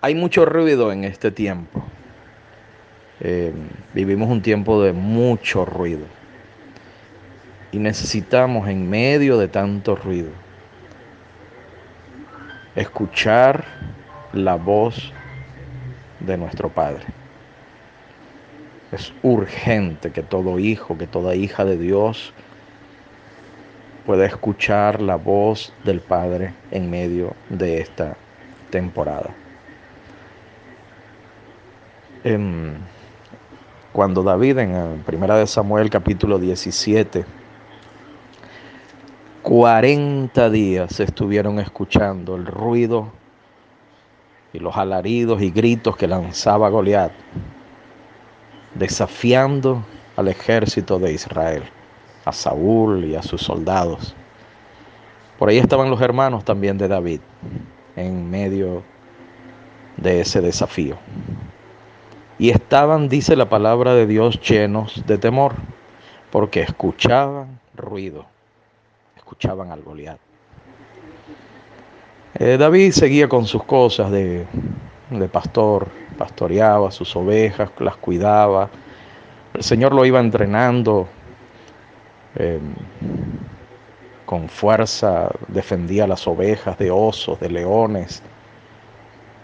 Hay mucho ruido en este tiempo. Eh, vivimos un tiempo de mucho ruido. Y necesitamos en medio de tanto ruido escuchar la voz de nuestro Padre. Es urgente que todo hijo, que toda hija de Dios pueda escuchar la voz del Padre en medio de esta temporada. Cuando David en Primera de Samuel capítulo 17 40 días estuvieron escuchando el ruido y los alaridos y gritos que lanzaba Goliat, desafiando al ejército de Israel, a Saúl y a sus soldados. Por ahí estaban los hermanos también de David, en medio de ese desafío. Y estaban, dice la palabra de Dios, llenos de temor, porque escuchaban ruido escuchaban al Goliat. Eh, David seguía con sus cosas de, pastor, pastoreaba sus ovejas, las cuidaba. El Señor lo iba entrenando em, con fuerza, defendía las ovejas de osos, de leones,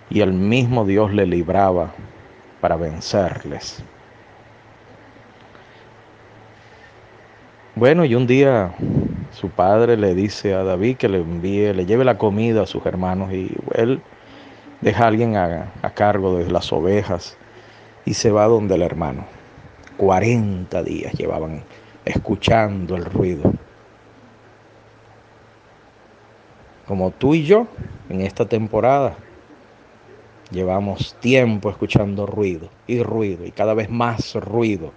y el mismo Dios le libraba para vencerles. Bueno, y un día su padre le dice a David que le envíe, le lleve la comida a sus hermanos y él deja a alguien a, cargo de las ovejas y se va donde el hermano. 40 días llevaban escuchando el ruido. Como tú y yo en esta temporada llevamos tiempo escuchando ruido y ruido y cada vez más ruido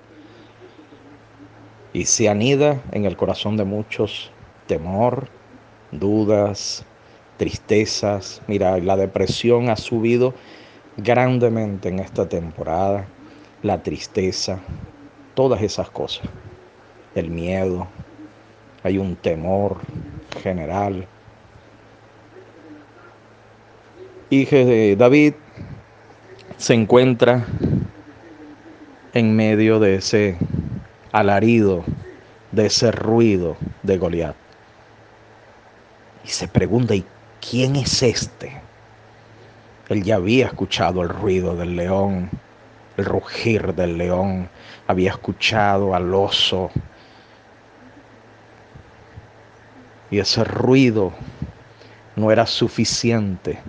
y se anida en el corazón de muchos temor, dudas, tristezas. Mira, la depresión ha subido grandemente en esta temporada, la tristeza, todas esas cosas, el miedo, hay un temor general. Y David se encuentra en medio de ese alarido, de ese ruido de Goliat. Y se pregunta, ¿y quién es este? Él ya había escuchado el ruido del león, el rugir del león, había escuchado al oso. Y ese ruido no era suficiente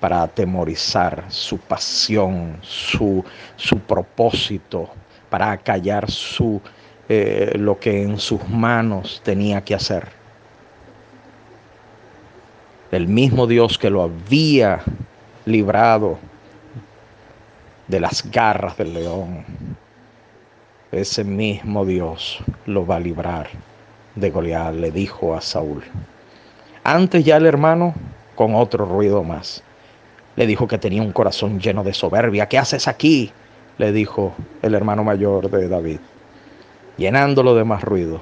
para atemorizar su pasión, su, su propósito, para acallar su, eh, lo que en sus manos tenía que hacer. El mismo Dios que lo había librado de las garras del león, ese mismo Dios lo va a librar de Goliat, le dijo a Saúl. Antes ya el hermano, con otro ruido más, le dijo que tenía un corazón lleno de soberbia. ¿Qué haces aquí? Le dijo el hermano mayor de David llenándolo de más ruido.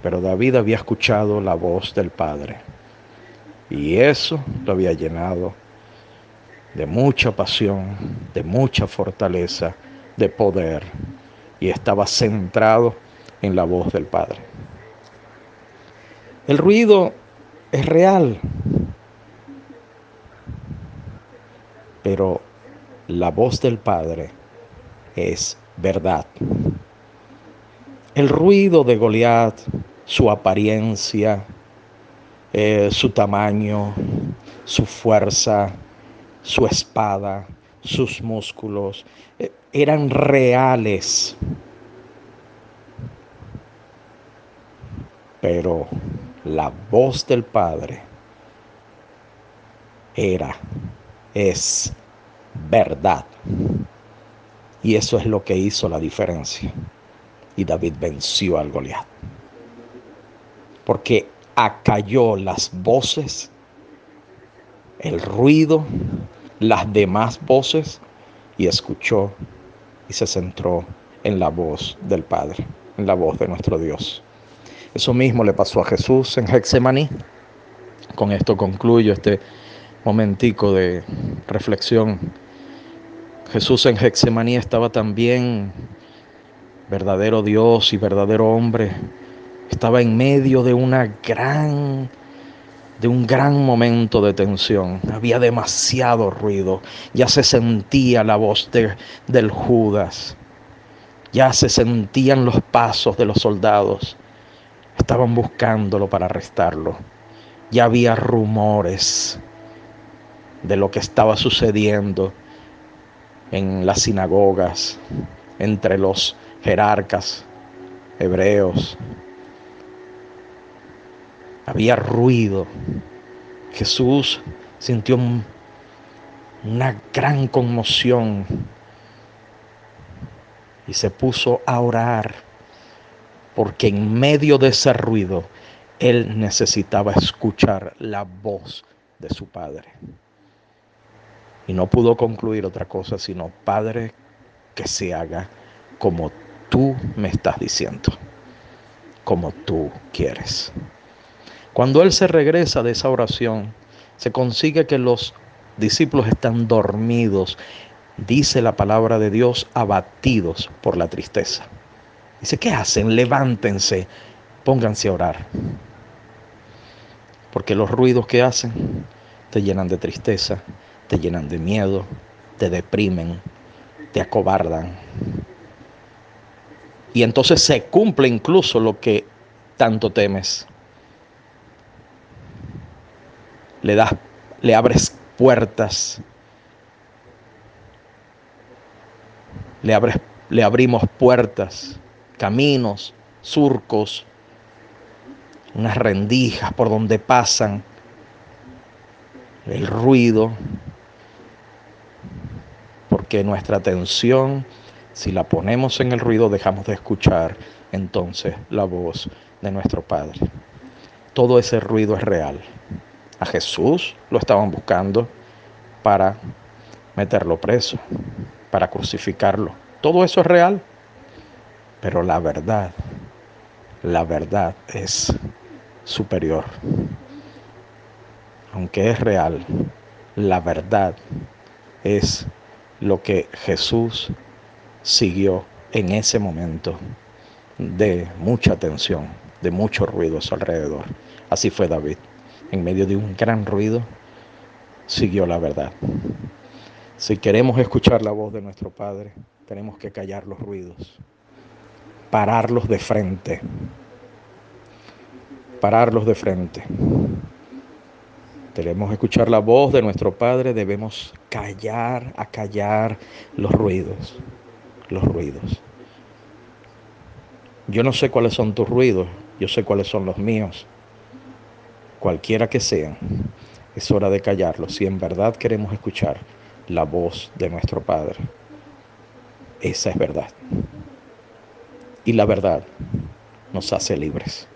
Pero David había escuchado la voz del Padre y eso lo había llenado de mucha pasión, de mucha fortaleza, de poder y estaba centrado en la voz del Padre. El ruido es real, pero la voz del Padre es verdad. El ruido de Goliat, su apariencia, eh, su tamaño, su fuerza, su espada, sus músculos, eh, eran reales. Pero la voz del Padre era, es verdad. Y eso es lo que hizo la diferencia. Y David venció al Goliat. Porque acalló las voces, el ruido, las demás voces y escuchó y se centró en la voz del Padre, en la voz de nuestro Dios. Eso mismo le pasó a Jesús en Hexemaní. Con esto concluyo este momentico de reflexión. Jesús en Getsemaní estaba también verdadero Dios y verdadero hombre. Estaba en medio de una gran de un gran momento de tensión. Había demasiado ruido. Ya se sentía la voz de, del Judas. Ya se sentían los pasos de los soldados. Estaban buscándolo para arrestarlo. Ya había rumores de lo que estaba sucediendo en las sinagogas, entre los jerarcas hebreos, había ruido. Jesús sintió una gran conmoción y se puso a orar porque en medio de ese ruido él necesitaba escuchar la voz de su Padre. Y no pudo concluir otra cosa sino, Padre, que se haga como tú me estás diciendo, como tú quieres. Cuando Él se regresa de esa oración, se consigue que los discípulos están dormidos, dice la palabra de Dios, abatidos por la tristeza. Dice, ¿qué hacen? Levántense, pónganse a orar. Porque los ruidos que hacen te llenan de tristeza, te llenan de miedo, te deprimen, te acobardan. Y entonces se cumple incluso lo que tanto temes. le das, le abres puertas, le, abres, le abrimos puertas, caminos, surcos, unas rendijas por donde pasan el ruido, porque nuestra atención, si la ponemos en el ruido, dejamos de escuchar entonces la voz de nuestro Padre. Todo ese ruido es real. A Jesús lo estaban buscando para meterlo preso, para crucificarlo. Todo eso es real. Pero la verdad, la verdad es superior. Aunque es real, la verdad es lo que Jesús siguió en ese momento de mucha tensión, de mucho ruido a su alrededor. Así fue David en medio de un gran ruido, siguió la verdad. Si queremos escuchar la voz de nuestro Padre, tenemos que callar los ruidos, pararlos de frente, pararlos de frente. Queremos escuchar la voz de nuestro Padre, debemos callar, acallar los ruidos, los ruidos. Yo no sé cuáles son tus ruidos, yo sé cuáles son los míos cualquiera que sean, es hora de callarlo si en verdad queremos escuchar la voz de nuestro Padre. Esa es verdad. Y la verdad nos hace libres.